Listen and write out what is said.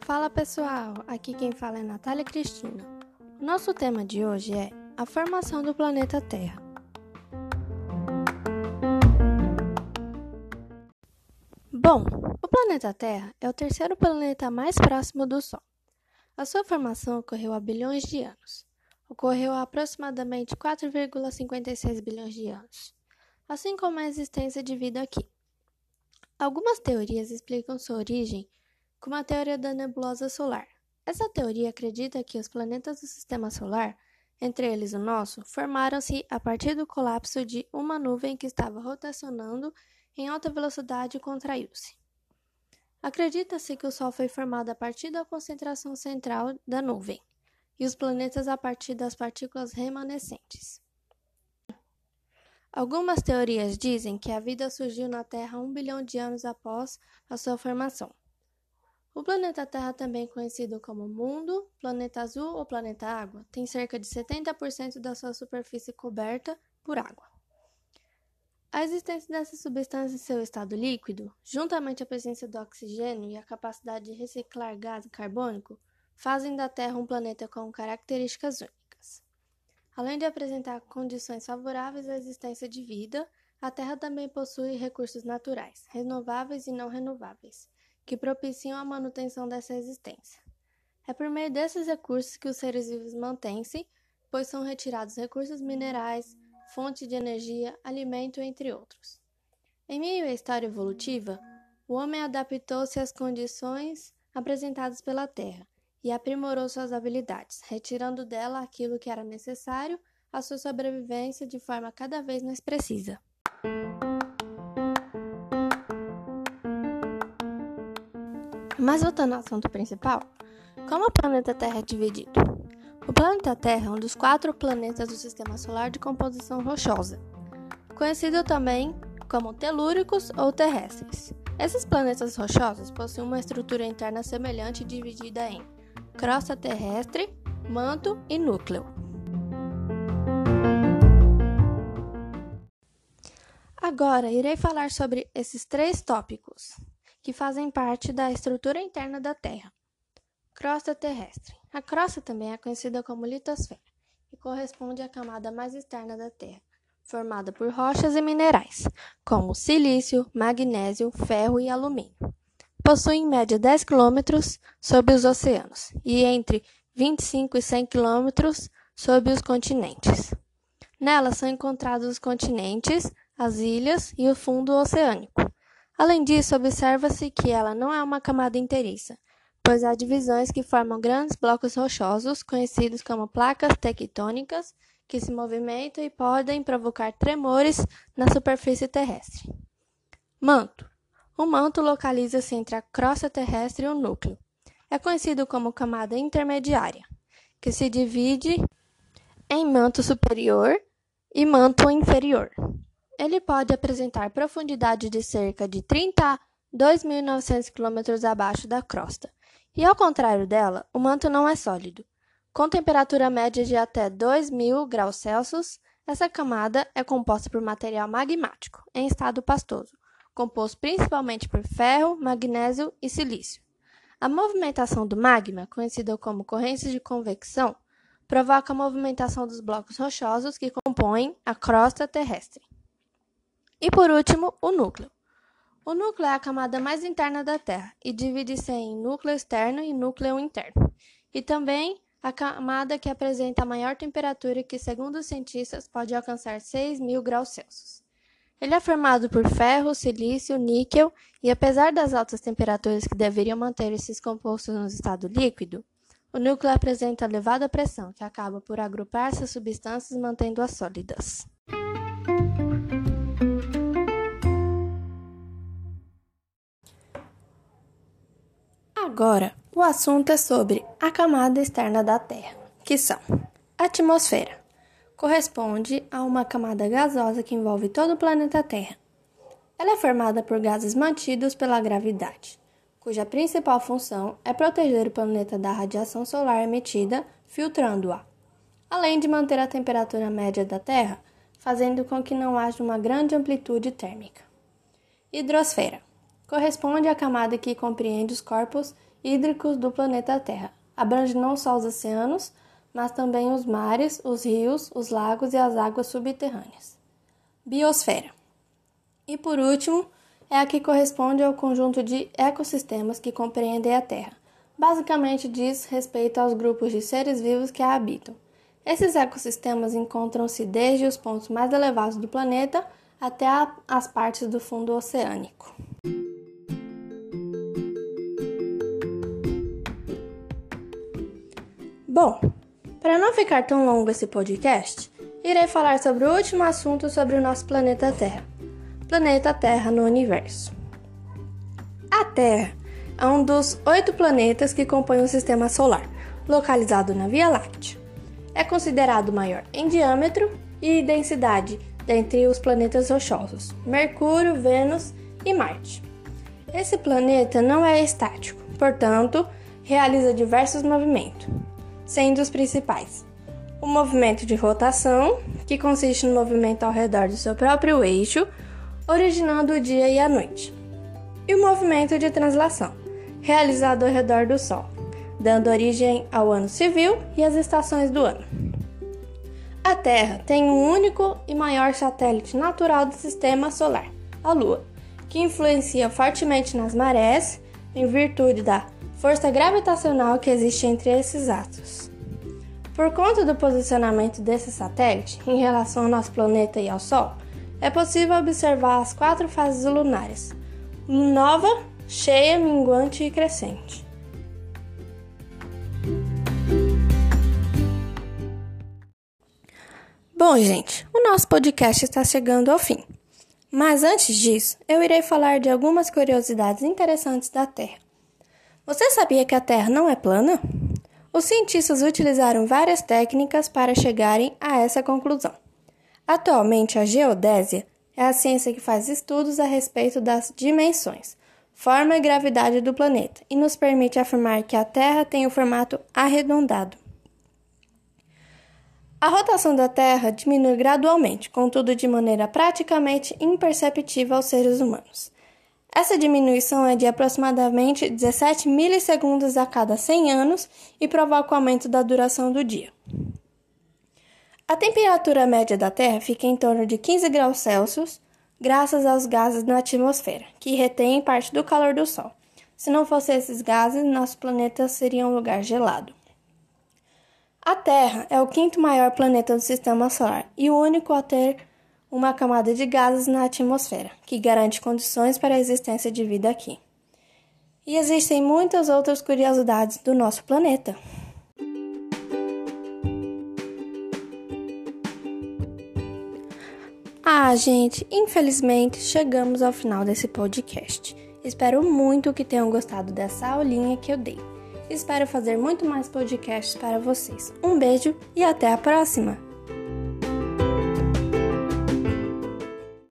Fala pessoal, aqui quem fala é Natália Cristina. Nosso tema de hoje é a formação do planeta Terra. Bom, o planeta Terra é o terceiro planeta mais próximo do Sol. A sua formação ocorreu há bilhões de anos. Ocorreu há aproximadamente 4,56 bilhões de anos, assim como a existência de vida aqui. Algumas teorias explicam sua origem como a teoria da nebulosa solar. Essa teoria acredita que os planetas do sistema solar, entre eles o nosso, formaram-se a partir do colapso de uma nuvem que estava rotacionando em alta velocidade e contraiu-se. Acredita-se que o Sol foi formado a partir da concentração central da nuvem e os planetas a partir das partículas remanescentes. Algumas teorias dizem que a vida surgiu na Terra um bilhão de anos após a sua formação. O planeta Terra, também conhecido como Mundo, Planeta Azul ou Planeta Água, tem cerca de 70% da sua superfície coberta por água. A existência dessa substância em seu estado líquido, juntamente à presença do oxigênio e a capacidade de reciclar gás carbônico, fazem da Terra um planeta com características únicas. Além de apresentar condições favoráveis à existência de vida, a Terra também possui recursos naturais, renováveis e não renováveis, que propiciam a manutenção dessa existência. É por meio desses recursos que os seres vivos mantêm-se, pois são retirados recursos minerais, fonte de energia, alimento, entre outros. Em meio à história evolutiva, o homem adaptou-se às condições apresentadas pela Terra e aprimorou suas habilidades, retirando dela aquilo que era necessário à sua sobrevivência de forma cada vez mais precisa. Mas voltando ao assunto principal, como o planeta Terra é dividido? O planeta Terra é um dos quatro planetas do Sistema Solar de composição rochosa, conhecido também como telúricos ou terrestres. Esses planetas rochosos possuem uma estrutura interna semelhante dividida em crosta terrestre, manto e núcleo. Agora irei falar sobre esses três tópicos que fazem parte da estrutura interna da Terra. Crosta terrestre. A crosta também é conhecida como litosfera e corresponde à camada mais externa da Terra, formada por rochas e minerais, como silício, magnésio, ferro e alumínio. Possui em média 10 km sob os oceanos e entre 25 e 100 km sob os continentes. Nela são encontrados os continentes, as ilhas e o fundo oceânico. Além disso, observa-se que ela não é uma camada inteiriça, pois há divisões que formam grandes blocos rochosos, conhecidos como placas tectônicas, que se movimentam e podem provocar tremores na superfície terrestre. Manto. O manto localiza-se entre a crosta terrestre e o núcleo. É conhecido como camada intermediária, que se divide em manto superior e manto inferior. Ele pode apresentar profundidade de cerca de 30 a 2.900 km abaixo da crosta e ao contrário dela, o manto não é sólido. Com temperatura média de até 2000 graus Celsius, essa camada é composta por material magmático, em estado pastoso, composto principalmente por ferro, magnésio e silício. A movimentação do magma, conhecida como correntes de convecção, provoca a movimentação dos blocos rochosos que compõem a crosta terrestre. E por último, o núcleo. O núcleo é a camada mais interna da Terra e divide-se em núcleo externo e núcleo interno, e também a camada que apresenta a maior temperatura, que, segundo os cientistas, pode alcançar 6.000 graus Celsius. Ele é formado por ferro, silício, níquel, e apesar das altas temperaturas que deveriam manter esses compostos no estado líquido, o núcleo apresenta elevada pressão, que acaba por agrupar essas substâncias mantendo-as sólidas. Agora, o assunto é sobre a camada externa da Terra, que são atmosfera. Corresponde a uma camada gasosa que envolve todo o planeta Terra. Ela é formada por gases mantidos pela gravidade, cuja principal função é proteger o planeta da radiação solar emitida, filtrando-a. Além de manter a temperatura média da Terra, fazendo com que não haja uma grande amplitude térmica. Hidrosfera corresponde à camada que compreende os corpos hídricos do planeta Terra. Abrange não só os oceanos, mas também os mares, os rios, os lagos e as águas subterrâneas. Biosfera. E por último, é a que corresponde ao conjunto de ecossistemas que compreendem a Terra. Basicamente diz respeito aos grupos de seres vivos que a habitam. Esses ecossistemas encontram-se desde os pontos mais elevados do planeta até as partes do fundo oceânico. Bom, para não ficar tão longo esse podcast, irei falar sobre o último assunto sobre o nosso planeta Terra. Planeta Terra no universo. A Terra é um dos oito planetas que compõem o sistema solar, localizado na Via Láctea. É considerado maior em diâmetro e densidade dentre os planetas rochosos, Mercúrio, Vênus e Marte. Esse planeta não é estático, portanto, realiza diversos movimentos, sendo os principais o movimento de rotação, que consiste no movimento ao redor do seu próprio eixo, originando o dia e a noite, e o movimento de translação, realizado ao redor do Sol, dando origem ao ano civil e às estações do ano. A Terra tem um único e maior satélite natural do sistema solar, a Lua, que influencia fortemente nas marés em virtude da força gravitacional que existe entre esses atos. Por conta do posicionamento desse satélite em relação ao nosso planeta e ao Sol, é possível observar as quatro fases lunares: nova, cheia, minguante e crescente. Bom, gente, o nosso podcast está chegando ao fim. Mas antes disso, eu irei falar de algumas curiosidades interessantes da Terra. Você sabia que a Terra não é plana? Os cientistas utilizaram várias técnicas para chegarem a essa conclusão. Atualmente, a geodésia é a ciência que faz estudos a respeito das dimensões, forma e gravidade do planeta e nos permite afirmar que a Terra tem o formato arredondado. A rotação da Terra diminui gradualmente, contudo de maneira praticamente imperceptível aos seres humanos. Essa diminuição é de aproximadamente 17 milissegundos a cada 100 anos e provoca o aumento da duração do dia. A temperatura média da Terra fica em torno de 15 graus Celsius, graças aos gases na atmosfera, que retêm parte do calor do Sol. Se não fossem esses gases, nosso planeta seria um lugar gelado. A Terra é o quinto maior planeta do sistema solar e o único a ter uma camada de gases na atmosfera, que garante condições para a existência de vida aqui. E existem muitas outras curiosidades do nosso planeta. Ah, gente, infelizmente chegamos ao final desse podcast. Espero muito que tenham gostado dessa aulinha que eu dei. Espero fazer muito mais podcasts para vocês. Um beijo e até a próxima!